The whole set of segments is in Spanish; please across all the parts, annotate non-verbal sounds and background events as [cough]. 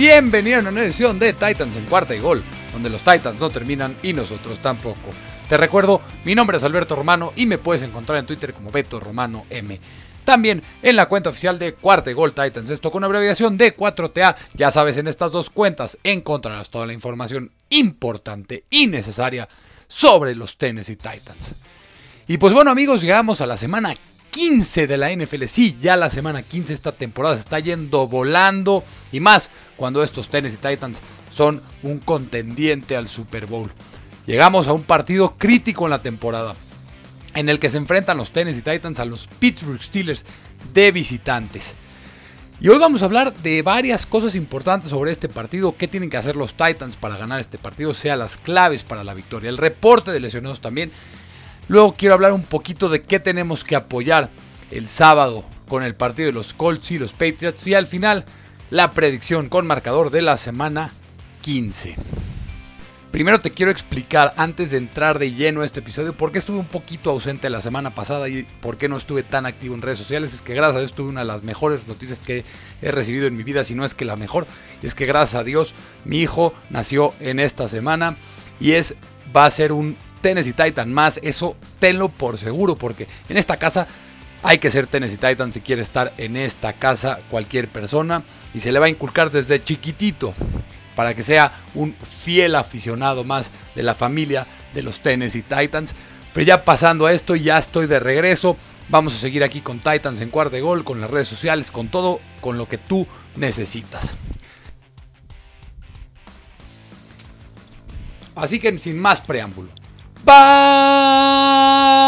Bienvenido a una nueva edición de Titans en cuarta y gol, donde los Titans no terminan y nosotros tampoco. Te recuerdo, mi nombre es Alberto Romano y me puedes encontrar en Twitter como Beto Romano M. También en la cuenta oficial de Cuarta y Gol Titans, esto con abreviación de 4TA. Ya sabes, en estas dos cuentas encontrarás toda la información importante y necesaria sobre los Tennessee Titans. Y pues bueno amigos, llegamos a la semana 15 de la NFL. Sí, ya la semana 15 esta temporada se está yendo volando. Y más cuando estos Tennessee Titans son un contendiente al Super Bowl. Llegamos a un partido crítico en la temporada. En el que se enfrentan los Tennessee Titans a los Pittsburgh Steelers de visitantes. Y hoy vamos a hablar de varias cosas importantes sobre este partido, qué tienen que hacer los Titans para ganar este partido, sea las claves para la victoria, el reporte de lesionados también Luego quiero hablar un poquito de qué tenemos que apoyar el sábado con el partido de los Colts y los Patriots. Y al final, la predicción con marcador de la semana 15. Primero te quiero explicar, antes de entrar de lleno a este episodio, por qué estuve un poquito ausente la semana pasada y por qué no estuve tan activo en redes sociales. Es que gracias a Dios tuve una de las mejores noticias que he recibido en mi vida, si no es que la mejor. es que gracias a Dios mi hijo nació en esta semana y es va a ser un Tennessee Titan más. Eso tenlo por seguro, porque en esta casa hay que ser Tennessee Titan si quiere estar en esta casa cualquier persona. Y se le va a inculcar desde chiquitito para que sea un fiel aficionado más de la familia de los Tennessee Titans. Pero ya pasando a esto, ya estoy de regreso. Vamos a seguir aquí con Titans en cuarto de gol, con las redes sociales, con todo, con lo que tú necesitas. Así que sin más preámbulo, ¡Vámonos!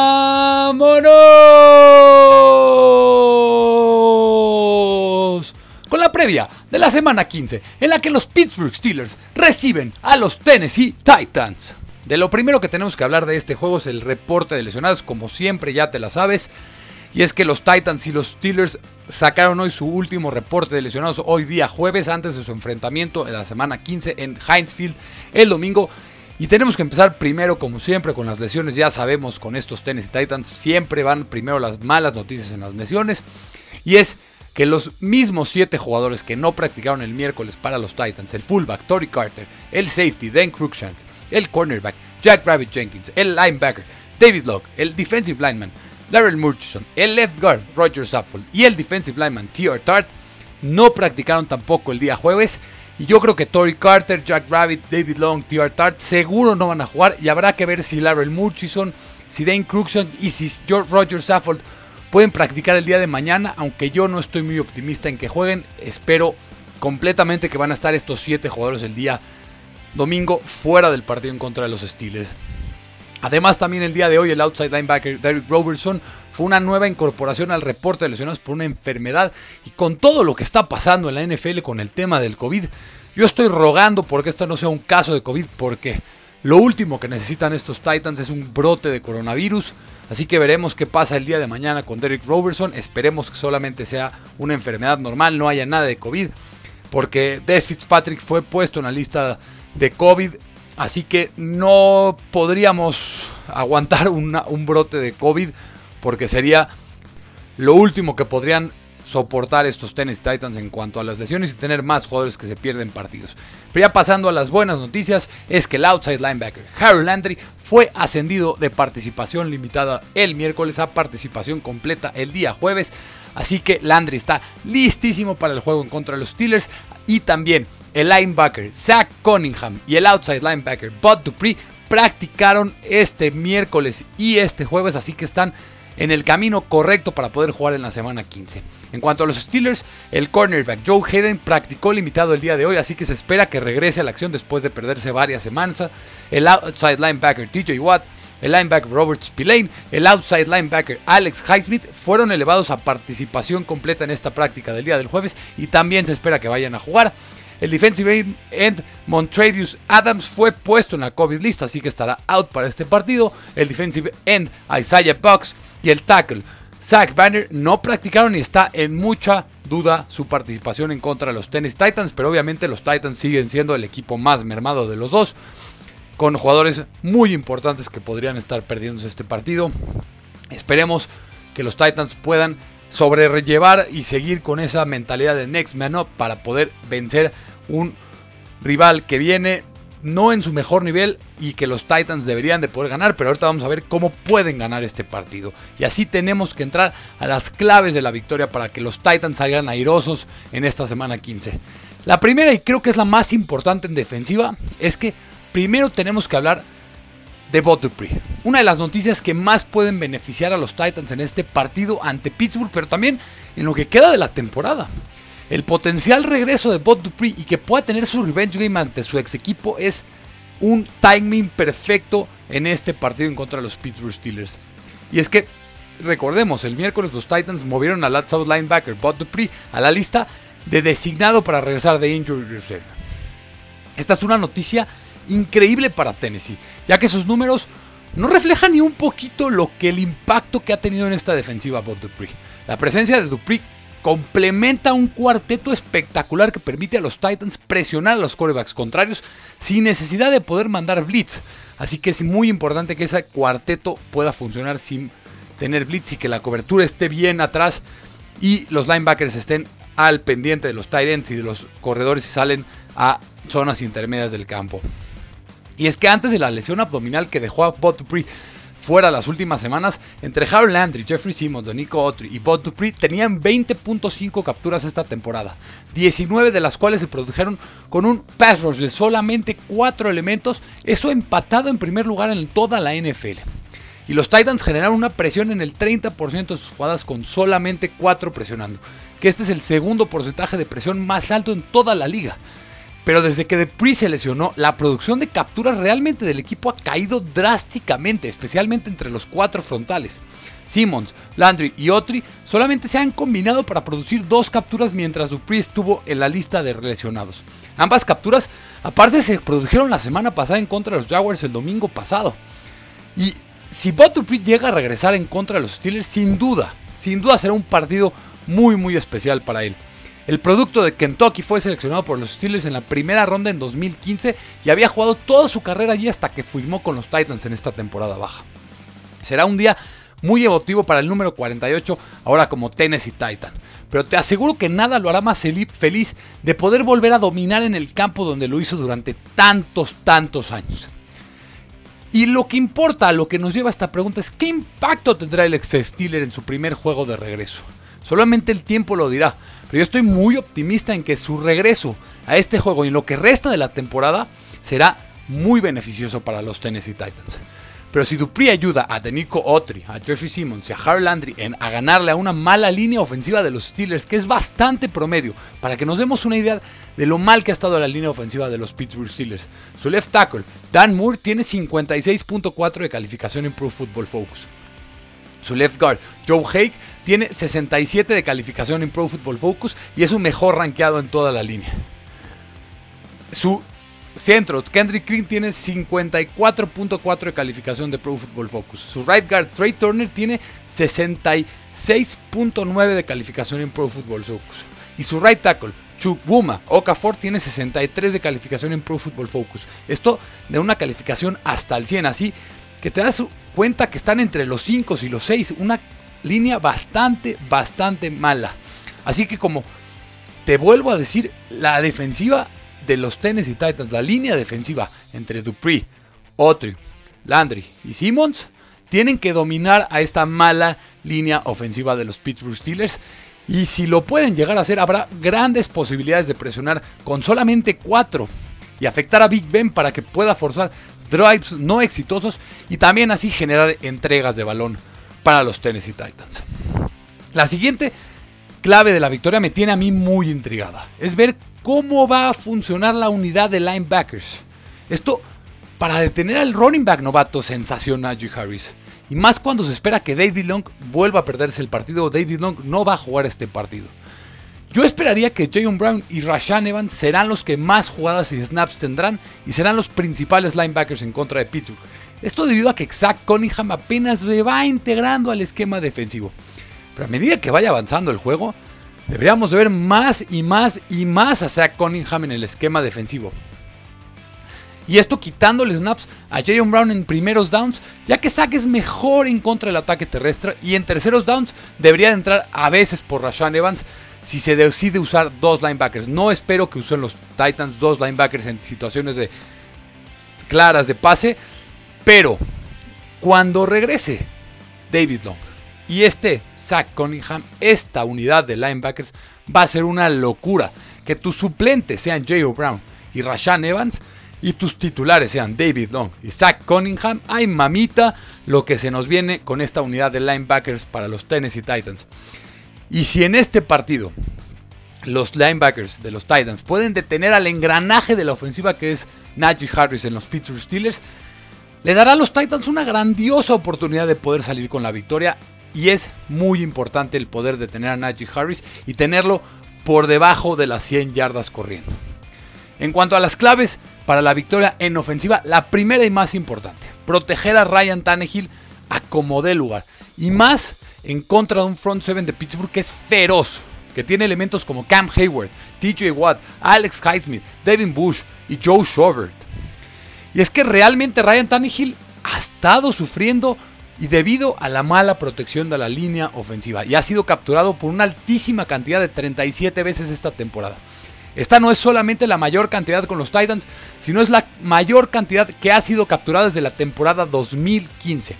Con la previa de la semana 15, en la que los Pittsburgh Steelers reciben a los Tennessee Titans. De lo primero que tenemos que hablar de este juego es el reporte de lesionados, como siempre ya te la sabes. Y es que los Titans y los Steelers sacaron hoy su último reporte de lesionados hoy día jueves antes de su enfrentamiento en la semana 15 en Heinz Field el domingo y tenemos que empezar primero, como siempre, con las lesiones. Ya sabemos, con estos Tennessee Titans siempre van primero las malas noticias en las lesiones. Y es que los mismos siete jugadores que no practicaron el miércoles para los Titans, el fullback Tory Carter, el safety Dan Cruikshank, el cornerback Jack Rabbit Jenkins, el linebacker David Locke, el defensive lineman Darrell Murchison, el left guard Roger Saffold y el defensive lineman T.R. Tart no practicaron tampoco el día jueves y yo creo que Tory Carter, Jack Rabbit, David Long, T.R. Tart seguro no van a jugar. Y habrá que ver si Larry Murchison, si Dane Cruxon y si George Roger Saffold pueden practicar el día de mañana. Aunque yo no estoy muy optimista en que jueguen. Espero completamente que van a estar estos 7 jugadores el día domingo fuera del partido en contra de los Steelers. Además, también el día de hoy, el outside linebacker Derek Robertson fue una nueva incorporación al reporte de lesionados por una enfermedad. Y con todo lo que está pasando en la NFL con el tema del COVID, yo estoy rogando porque esto no sea un caso de COVID, porque lo último que necesitan estos Titans es un brote de coronavirus. Así que veremos qué pasa el día de mañana con Derek Robertson. Esperemos que solamente sea una enfermedad normal, no haya nada de COVID. Porque Des Fitzpatrick fue puesto en la lista de COVID. Así que no podríamos [laughs] aguantar un brote de COVID porque sería lo último que podrían soportar estos Tennessee Titans en cuanto a las lesiones y tener más jugadores que se pierden partidos. Pero ya pasando a las buenas noticias, es que el outside linebacker Harold Landry fue ascendido de participación limitada el miércoles a participación completa el día jueves. Así que Landry está listísimo para el juego en contra de los Steelers. Y también el linebacker Zach Cunningham y el outside linebacker Bud Dupree practicaron este miércoles y este jueves. Así que están en el camino correcto para poder jugar en la semana 15. En cuanto a los Steelers, el cornerback Joe Hayden practicó limitado el día de hoy, así que se espera que regrese a la acción después de perderse varias semanas. El outside linebacker TJ Watt, el linebacker Robert Spillane, el outside linebacker Alex Highsmith fueron elevados a participación completa en esta práctica del día del jueves y también se espera que vayan a jugar. El defensive end Montrevious Adams fue puesto en la COVID lista, así que estará out para este partido. El defensive end Isaiah Bucks y el tackle Zach Banner no practicaron y está en mucha duda su participación en contra de los Tennessee Titans, pero obviamente los Titans siguen siendo el equipo más mermado de los dos, con jugadores muy importantes que podrían estar perdiéndose este partido. Esperemos que los Titans puedan sobrellevar y seguir con esa mentalidad de next man up para poder vencer un rival que viene no en su mejor nivel y que los Titans deberían de poder ganar, pero ahorita vamos a ver cómo pueden ganar este partido. Y así tenemos que entrar a las claves de la victoria para que los Titans salgan airosos en esta semana 15. La primera y creo que es la más importante en defensiva es que primero tenemos que hablar de Bot Dupree. Una de las noticias que más pueden beneficiar a los Titans en este partido ante Pittsburgh, pero también en lo que queda de la temporada. El potencial regreso de Bot Dupree y que pueda tener su revenge game ante su ex equipo es un timing perfecto en este partido en contra de los Pittsburgh Steelers. Y es que, recordemos, el miércoles los Titans movieron al outside linebacker Bot Dupree a la lista de designado para regresar de injury reserve. Esta es una noticia increíble para Tennessee, ya que sus números no reflejan ni un poquito lo que el impacto que ha tenido en esta defensiva Bot Dupree. La presencia de Dupree complementa un cuarteto espectacular que permite a los Titans presionar a los corebacks contrarios sin necesidad de poder mandar blitz. Así que es muy importante que ese cuarteto pueda funcionar sin tener blitz y que la cobertura esté bien atrás y los linebackers estén al pendiente de los tight ends y de los corredores y salen a zonas intermedias del campo. Y es que antes de la lesión abdominal que dejó a Bot fuera las últimas semanas, entre Harold Landry, Jeffrey Simmons, Donico Autry y Bot Dupree tenían 20.5 capturas esta temporada, 19 de las cuales se produjeron con un pass rush de solamente 4 elementos, eso empatado en primer lugar en toda la NFL. Y los Titans generaron una presión en el 30% de sus jugadas con solamente 4 presionando, que este es el segundo porcentaje de presión más alto en toda la liga. Pero desde que Dupree se lesionó, la producción de capturas realmente del equipo ha caído drásticamente, especialmente entre los cuatro frontales. Simmons, Landry y Otri solamente se han combinado para producir dos capturas mientras Dupree estuvo en la lista de lesionados. Ambas capturas, aparte, se produjeron la semana pasada en contra de los Jaguars el domingo pasado. Y si Bot Dupree llega a regresar en contra de los Steelers, sin duda, sin duda será un partido muy muy especial para él. El producto de Kentucky fue seleccionado por los Steelers en la primera ronda en 2015 y había jugado toda su carrera allí hasta que firmó con los Titans en esta temporada baja. Será un día muy emotivo para el número 48 ahora como Tennessee Titan. Pero te aseguro que nada lo hará más feliz de poder volver a dominar en el campo donde lo hizo durante tantos, tantos años. Y lo que importa, lo que nos lleva a esta pregunta es ¿qué impacto tendrá el ex Steeler en su primer juego de regreso? Solamente el tiempo lo dirá, pero yo estoy muy optimista en que su regreso a este juego y en lo que resta de la temporada será muy beneficioso para los Tennessee Titans. Pero si Dupree ayuda a Denico Autry, a Jeffrey Simmons y a Harold Landry en, a ganarle a una mala línea ofensiva de los Steelers, que es bastante promedio, para que nos demos una idea de lo mal que ha estado la línea ofensiva de los Pittsburgh Steelers. Su left tackle, Dan Moore, tiene 56.4 de calificación en Pro Football Focus. Su left guard, Joe Hake, tiene 67 de calificación en Pro Football Focus y es un mejor rankeado en toda la línea. Su centro, Kendrick Green, tiene 54.4 de calificación de Pro Football Focus. Su right guard, Trey Turner, tiene 66.9 de calificación en Pro Football Focus. Y su right tackle, Chukwuma Okafor tiene 63 de calificación en Pro Football Focus. Esto de una calificación hasta el 100, así que te das cuenta que están entre los 5 y los 6. Una línea bastante, bastante mala. Así que como te vuelvo a decir, la defensiva de los Tennessee Titans, la línea defensiva entre Dupree, Autry, Landry y Simmons, tienen que dominar a esta mala línea ofensiva de los Pittsburgh Steelers. Y si lo pueden llegar a hacer, habrá grandes posibilidades de presionar con solamente 4 y afectar a Big Ben para que pueda forzar drives no exitosos y también así generar entregas de balón para los Tennessee Titans. La siguiente clave de la victoria me tiene a mí muy intrigada. Es ver cómo va a funcionar la unidad de linebackers. Esto para detener al running back novato sensación Najee Harris. Y más cuando se espera que David Long vuelva a perderse el partido. David Long no va a jugar este partido. Yo esperaría que Jayon Brown y Rashan Evans serán los que más jugadas y snaps tendrán y serán los principales linebackers en contra de Pittsburgh. Esto debido a que Zach Cunningham apenas se va integrando al esquema defensivo. Pero a medida que vaya avanzando el juego, deberíamos de ver más y más y más a Zach Cunningham en el esquema defensivo. Y esto quitándole snaps a Jayon Brown en primeros downs, ya que Zach es mejor en contra del ataque terrestre y en terceros downs debería de entrar a veces por Rashan Evans si se decide usar dos linebackers. No espero que usen los Titans dos linebackers en situaciones de claras de pase, pero cuando regrese David Long y este Zach Cunningham, esta unidad de linebackers va a ser una locura. Que tus suplentes sean J.O. Brown y Rashan Evans y tus titulares sean David Long y Zach Cunningham. Ay, mamita, lo que se nos viene con esta unidad de linebackers para los Tennessee Titans. Y si en este partido los linebackers de los Titans pueden detener al engranaje de la ofensiva que es Najee Harris en los Pittsburgh Steelers, le dará a los Titans una grandiosa oportunidad de poder salir con la victoria y es muy importante el poder detener a Najee Harris y tenerlo por debajo de las 100 yardas corriendo. En cuanto a las claves para la victoria en ofensiva, la primera y más importante, proteger a Ryan Tannehill a como dé lugar y más en contra de un front seven de Pittsburgh que es feroz, que tiene elementos como Cam Hayward, TJ Watt, Alex Highsmith, Devin Bush y Joe Schobert. Y es que realmente Ryan Tannehill ha estado sufriendo y debido a la mala protección de la línea ofensiva y ha sido capturado por una altísima cantidad de 37 veces esta temporada. Esta no es solamente la mayor cantidad con los Titans, sino es la mayor cantidad que ha sido capturada desde la temporada 2015.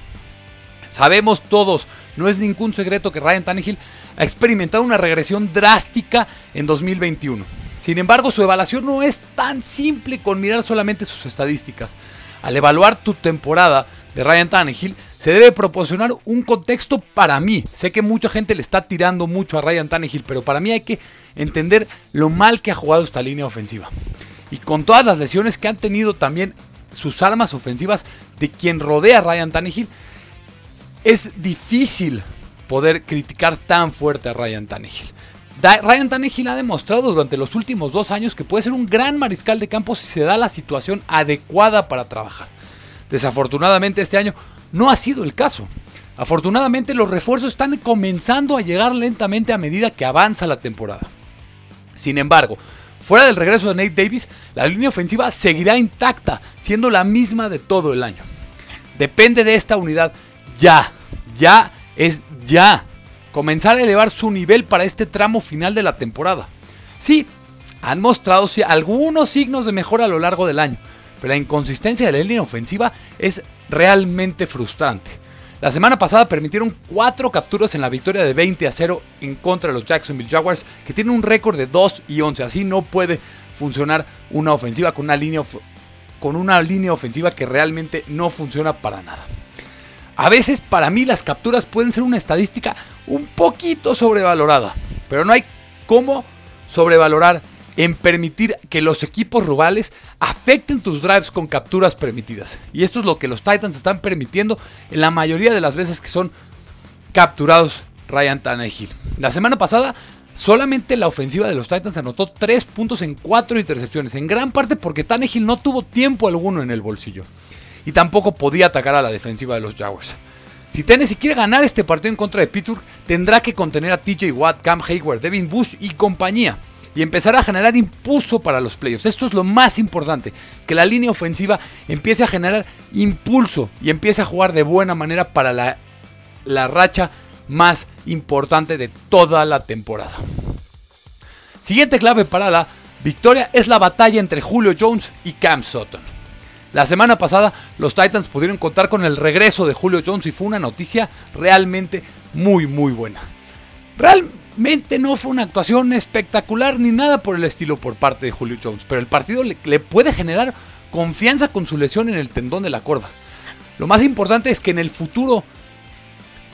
Sabemos todos, no es ningún secreto que Ryan Tannehill ha experimentado una regresión drástica en 2021. Sin embargo, su evaluación no es tan simple con mirar solamente sus estadísticas. Al evaluar tu temporada de Ryan Tannehill, se debe proporcionar un contexto para mí. Sé que mucha gente le está tirando mucho a Ryan Tannehill, pero para mí hay que entender lo mal que ha jugado esta línea ofensiva. Y con todas las lesiones que han tenido también sus armas ofensivas de quien rodea a Ryan Tannehill, es difícil poder criticar tan fuerte a Ryan Tannehill. Ryan Tannehill ha demostrado durante los últimos dos años que puede ser un gran mariscal de campo si se da la situación adecuada para trabajar. Desafortunadamente este año no ha sido el caso. Afortunadamente los refuerzos están comenzando a llegar lentamente a medida que avanza la temporada. Sin embargo, fuera del regreso de Nate Davis, la línea ofensiva seguirá intacta, siendo la misma de todo el año. Depende de esta unidad ya, ya es ya. Comenzar a elevar su nivel para este tramo final de la temporada. Sí, han mostrado algunos signos de mejora a lo largo del año, pero la inconsistencia de la línea ofensiva es realmente frustrante. La semana pasada permitieron 4 capturas en la victoria de 20 a 0 en contra de los Jacksonville Jaguars, que tienen un récord de 2 y 11. Así no puede funcionar una ofensiva con una línea, con una línea ofensiva que realmente no funciona para nada. A veces para mí las capturas pueden ser una estadística un poquito sobrevalorada, pero no hay cómo sobrevalorar en permitir que los equipos rivales afecten tus drives con capturas permitidas. Y esto es lo que los Titans están permitiendo en la mayoría de las veces que son capturados Ryan Tannehill. La semana pasada solamente la ofensiva de los Titans anotó 3 puntos en 4 intercepciones, en gran parte porque Tannehill no tuvo tiempo alguno en el bolsillo y tampoco podía atacar a la defensiva de los Jaguars. Si Tennessee quiere ganar este partido en contra de Pittsburgh, tendrá que contener a TJ Watt, Cam Hayward, Devin Bush y compañía y empezar a generar impulso para los playoffs. Esto es lo más importante, que la línea ofensiva empiece a generar impulso y empiece a jugar de buena manera para la, la racha más importante de toda la temporada. Siguiente clave para la victoria es la batalla entre Julio Jones y Cam Sutton. La semana pasada los Titans pudieron contar con el regreso de Julio Jones y fue una noticia realmente muy muy buena. Realmente no fue una actuación espectacular ni nada por el estilo por parte de Julio Jones, pero el partido le, puede generar confianza con su lesión en el tendón de la corva. Lo más importante es que en el futuro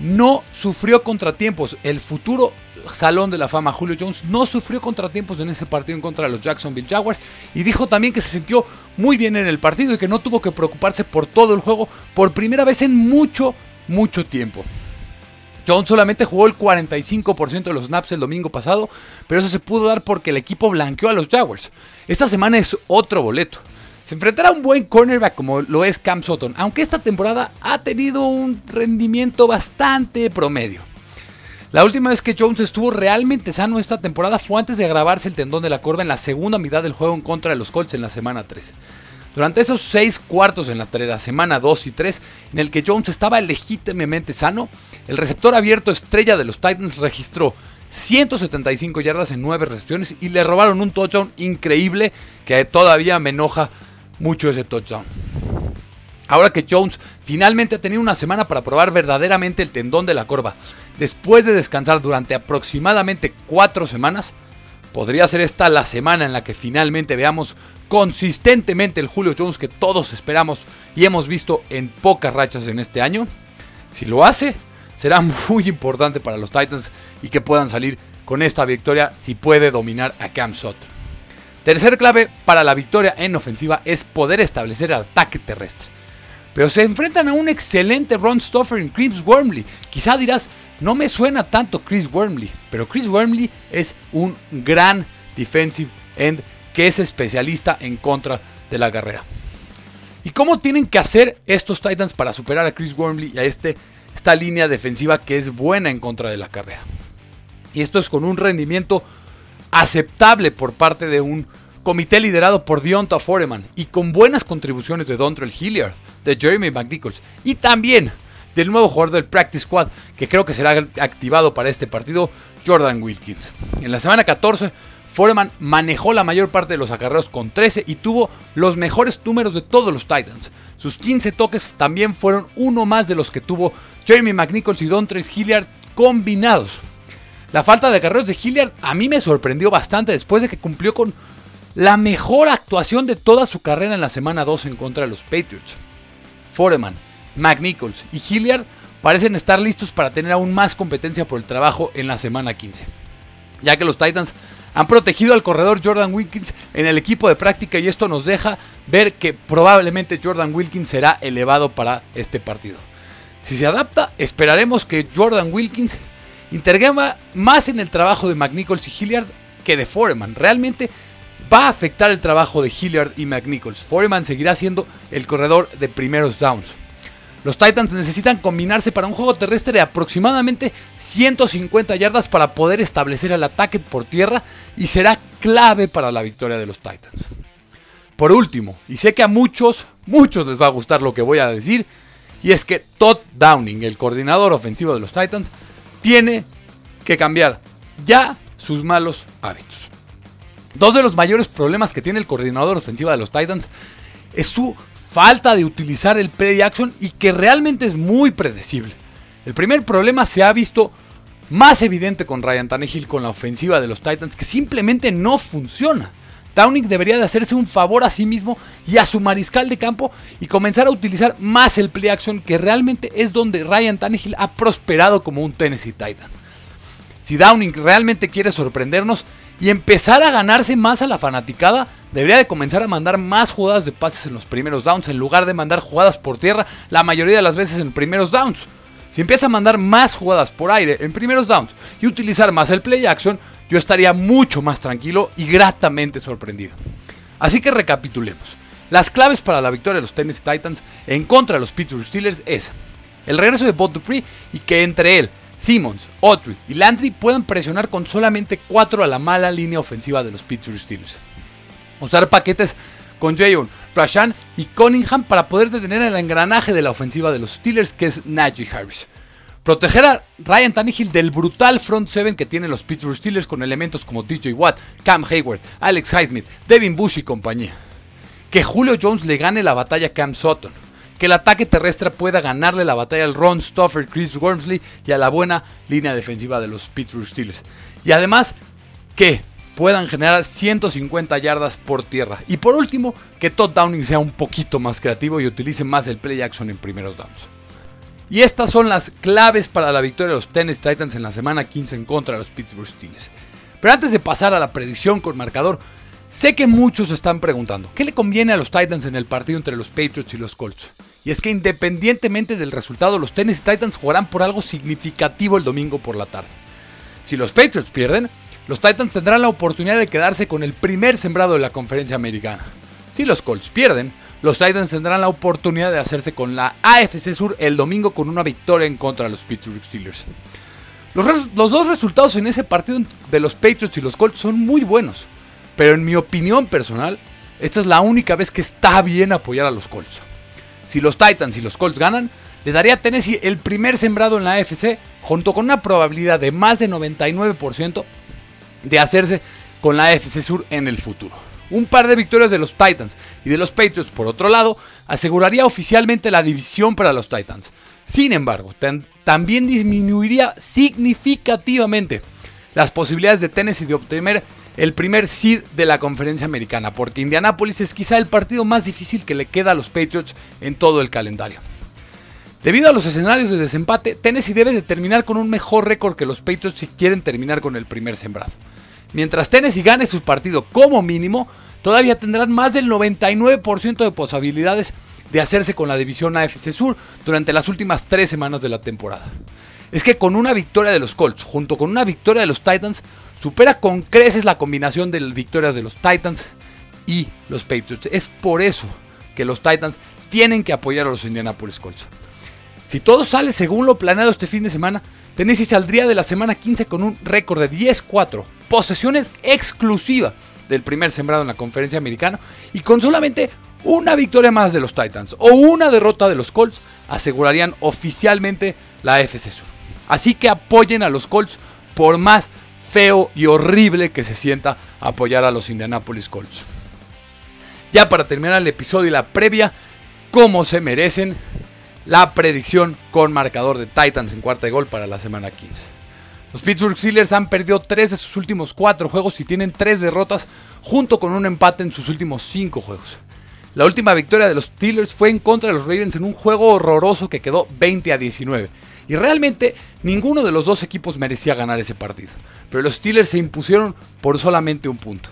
no sufrió contratiempos. El futuro Salón de la Fama Julio Jones no sufrió contratiempos en ese partido en contra de los Jacksonville Jaguars y dijo también que se sintió muy bien en el partido y que no tuvo que preocuparse por todo el juego por primera vez en mucho, mucho tiempo. Jones solamente jugó el 45% de los snaps el domingo pasado, pero eso se pudo dar porque el equipo blanqueó a los Jaguars. Esta semana es otro boleto. Se enfrentará a un buen cornerback como lo es Cam Sutton, aunque esta temporada ha tenido un rendimiento bastante promedio. La última vez que Jones estuvo realmente sano esta temporada fue antes de agravarse el tendón de la curva en la segunda mitad del juego en contra de los Colts en la semana 3. Durante esos seis cuartos en la, semana 2 y 3, en el que Jones estaba legítimamente sano, el receptor abierto estrella de los Titans registró 175 yardas en 9 recepciones y le robaron un touchdown increíble que todavía me enoja mucho ese touchdown. Ahora que Jones finalmente ha tenido una semana para probar verdaderamente el tendón de la corva, después de descansar durante aproximadamente 4 semanas, podría ser esta la semana en la que finalmente veamos consistentemente el Julio Jones que todos esperamos y hemos visto en pocas rachas en este año. Si lo hace, será [laughs] muy importante para los Titans y que puedan salir con esta victoria si puede dominar a Cam Sutton. Tercer clave para la victoria en ofensiva es poder establecer ataque terrestre. Pero se enfrentan a un excelente Ron Stoffer en Chris Wormley. Quizá dirás, no me suena tanto Chris Wormley, pero Chris Wormley es un gran defensive end que es especialista en contra de la carrera. ¿Y cómo tienen que hacer estos Titans para superar a Chris Wormley y a este, esta línea defensiva que es buena en contra de la carrera? Y esto es con un rendimiento aceptable por parte de un comité liderado por Dionta Foreman y con buenas contribuciones de Dontrell Hilliard, de Jeremy McNichols y también del nuevo jugador del Practice Squad que creo que será activado para este partido, Jordan Wilkins. En la semana 14, Foreman manejó la mayor parte de los acarreos con 13 y tuvo los mejores números de todos los Titans. Sus 15 toques también fueron uno más de los que tuvo Jeremy McNichols y Dontrell Hilliard combinados. La falta de acarreos de Hilliard a mí me sorprendió bastante después de que cumplió con la mejor actuación de toda su carrera en la semana 2 en contra de los Patriots. Foreman, McNichols y Hilliard parecen estar listos para tener aún más competencia por el trabajo en la semana 15, ya que los Titans han protegido al corredor Jordan Wilkins en el equipo de práctica y esto nos deja ver que probablemente Jordan Wilkins será elevado para este partido. Si se adapta, esperaremos que Jordan Wilkins intervenga más en el trabajo de McNichols y Hilliard que de Foreman. Realmente va a afectar el trabajo de Hilliard y McNichols. Foreman seguirá siendo el corredor de primeros downs. Los Titans necesitan combinarse para un juego terrestre de aproximadamente 150 yardas para poder establecer el ataque por tierra y será clave para la victoria de los Titans. Por último, y sé que a muchos, muchos les va a gustar lo que voy a decir, y es que Todd Downing, el coordinador ofensivo de los Titans, tiene que cambiar ya sus malos hábitos. Dos de los mayores problemas que tiene el coordinador ofensivo de los Titans es su falta de utilizar el play action y que realmente es muy predecible. El primer problema se ha visto más evidente con Ryan Tannehill con la ofensiva de los Titans que simplemente no funciona. Downing debería de hacerse un favor a sí mismo y a su mariscal de campo y comenzar a utilizar más el play action que realmente es donde Ryan Tannehill ha prosperado como un Tennessee Titan. Si Downing realmente quiere sorprendernos, y empezar a ganarse más a la fanaticada, debería de comenzar a mandar más jugadas de pases en los primeros downs en lugar de mandar jugadas por tierra la mayoría de las veces en primeros downs. Si empieza a mandar más jugadas por aire en primeros downs y utilizar más el play action, yo estaría mucho más tranquilo y gratamente sorprendido. Así que recapitulemos. Las claves para la victoria de los Tennessee Titans en contra de los Pittsburgh Steelers es el regreso de Bob Dupree y que entre él, Simmons, Autry y Landry pueden presionar con solamente 4 a la mala línea ofensiva de los Pittsburgh Steelers. Usar paquetes con Jayon, Rashan y Cunningham para poder detener el engranaje de la ofensiva de los Steelers que es Najee Harris. Proteger a Ryan Tannehill del brutal front seven que tienen los Pittsburgh Steelers con elementos como DJ Watt, Cam Hayward, Alex Highsmith, Devin Bush y compañía. Que Julio Jones le gane la batalla a Cam Sutton que el ataque terrestre pueda ganarle la batalla al Ron Stoffer, Chris Wormsley y a la buena línea defensiva de los Pittsburgh Steelers. Y además que puedan generar 150 yardas por tierra. Y por último, que Todd Downing sea un poquito más creativo y utilice más el play action en primeros downs. Y estas son las claves para la victoria de los Tennessee Titans en la semana 15 en contra de los Pittsburgh Steelers. Pero antes de pasar a la predicción con marcador, sé que muchos están preguntando, ¿qué le conviene a los Titans en el partido entre los Patriots y los Colts? Y es que independientemente del resultado, los Tennessee Titans jugarán por algo significativo el domingo por la tarde. Si los Patriots pierden, los Titans tendrán la oportunidad de quedarse con el primer sembrado de la conferencia americana. Si los Colts pierden, los Titans tendrán la oportunidad de hacerse con la AFC Sur el domingo con una victoria en contra de los Pittsburgh Steelers. Los, los, dos resultados en ese partido de los Patriots y los Colts son muy buenos, pero en mi opinión personal, esta es la única vez que está bien apoyar a los Colts. Si los Titans y los Colts ganan, le daría a Tennessee el primer sembrado en la AFC, junto con una probabilidad de más de 99% de hacerse con la AFC Sur en el futuro. Un par de victorias de los Titans y de los Patriots, por otro lado, aseguraría oficialmente la división para los Titans. Sin embargo, también disminuiría significativamente las posibilidades de Tennessee de obtener el primer seed de la conferencia americana, porque Indianapolis es quizá el partido más difícil que le queda a los Patriots en todo el calendario. Debido a los escenarios de desempate, Tennessee debe de terminar con un mejor récord que los Patriots si quieren terminar con el primer sembrado. Mientras Tennessee gane su partido como mínimo, todavía tendrán más del 99% de posibilidades de hacerse con la división AFC Sur durante las últimas tres semanas de la temporada. Es que con una victoria de los Colts junto con una victoria de los Titans, supera con creces la combinación de victorias de los Titans y los Patriots. Es por eso que los Titans tienen que apoyar a los Indianapolis Colts. Si todo sale según lo planeado este fin de semana, Tennessee saldría de la semana 15 con un récord de 10-4, posesiones exclusivas del primer sembrado en la conferencia americana y con solamente una victoria más de los Titans o una derrota de los Colts asegurarían oficialmente la AFC Sur. Así que apoyen a los Colts por más feo y horrible que se sienta apoyar a los Indianapolis Colts. Ya para terminar el episodio y la previa, como se merecen, la predicción con marcador de Titans en cuarta de gol para la semana 15. Los Pittsburgh Steelers han perdido 3 de sus últimos 4 juegos y tienen 3 derrotas junto con un empate en sus últimos 5 juegos. La última victoria de los Steelers fue en contra de los Ravens en un juego horroroso que quedó 20 a 19. Y realmente ninguno de los dos equipos merecía ganar ese partido. Pero los Steelers se impusieron por solamente un punto.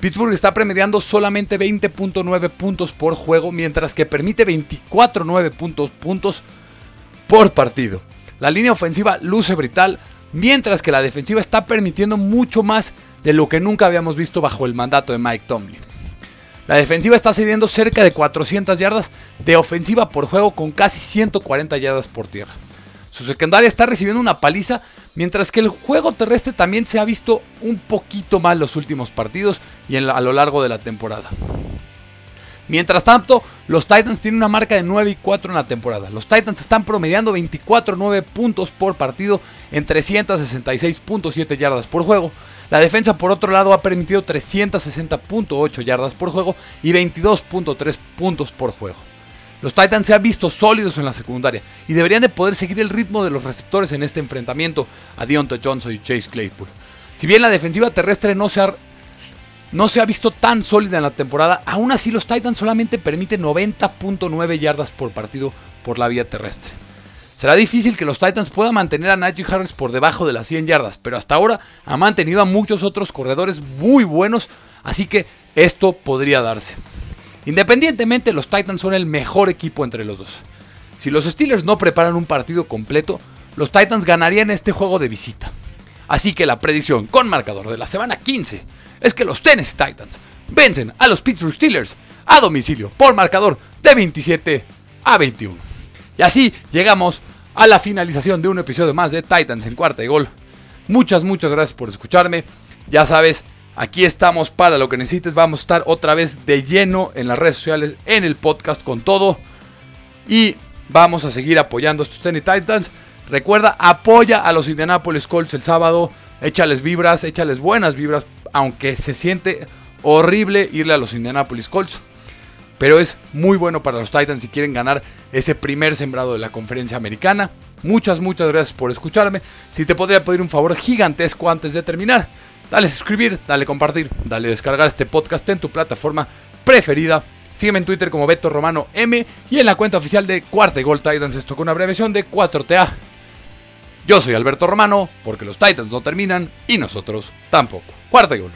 Pittsburgh está promediando solamente 20.9 puntos por juego, mientras que permite 24.9 puntos, puntos por partido. La línea ofensiva luce brutal, mientras que la defensiva está permitiendo mucho más de lo que nunca habíamos visto bajo el mandato de Mike Tomlin. La defensiva está cediendo cerca de 400 yardas de ofensiva por juego con casi 140 yardas por tierra. Su secundaria está recibiendo una paliza, mientras que el juego terrestre también se ha visto un poquito mal los últimos partidos y a lo largo de la temporada. Mientras tanto, los Titans tienen una marca de 9 y 4 en la temporada. Los Titans están promediando 24-9 puntos por partido en 366.7 yardas por juego. La defensa, por otro lado, ha permitido 360.8 yardas por juego y 22.3 puntos por juego. Los Titans se han visto sólidos en la secundaria y deberían de poder seguir el ritmo de los receptores en este enfrentamiento a Deontay Johnson y Chase Claypool. Si bien la defensiva terrestre no se ha, no se ha visto tan sólida en la temporada, aún así los Titans solamente permiten 90.9 yardas por partido por la vía terrestre. Será difícil que los Titans puedan mantener a Najee Harris por debajo de las 100 yardas, pero hasta ahora ha mantenido a muchos otros corredores muy buenos, así que esto podría darse. Independientemente, los Titans son el mejor equipo entre los dos. Si los Steelers no preparan un partido completo, los Titans ganarían este juego de visita. Así que la predicción con marcador de la semana 15 es que los Tennessee Titans vencen a los Pittsburgh Steelers a domicilio por marcador de 27 a 21. Y así llegamos a la finalización de un episodio más de Titans en cuarta y gol. Muchas, muchas gracias por escucharme. Ya sabes, Aquí estamos para lo que necesites. Vamos a estar otra vez de lleno en las redes sociales, en el podcast con todo. Y vamos a seguir apoyando a estos Tennessee Titans. Recuerda, apoya a los Indianapolis Colts el sábado. Échales vibras, échales buenas vibras. Aunque se siente horrible irle a los Indianapolis Colts. Pero es muy bueno para los Titans si quieren ganar ese primer sembrado de la conferencia americana. Muchas, muchas gracias por escucharme. Si te podría pedir un favor gigantesco antes de terminar Dale suscribir, dale compartir, dale descargar este podcast en tu plataforma preferida. Sígueme en Twitter como Beto Romano M y en la cuenta oficial de Cuarta y Gol Titans, esto con una abreviación de 4TA. Yo soy Alberto Romano, porque los Titans no terminan y nosotros tampoco. Cuarta y Gol.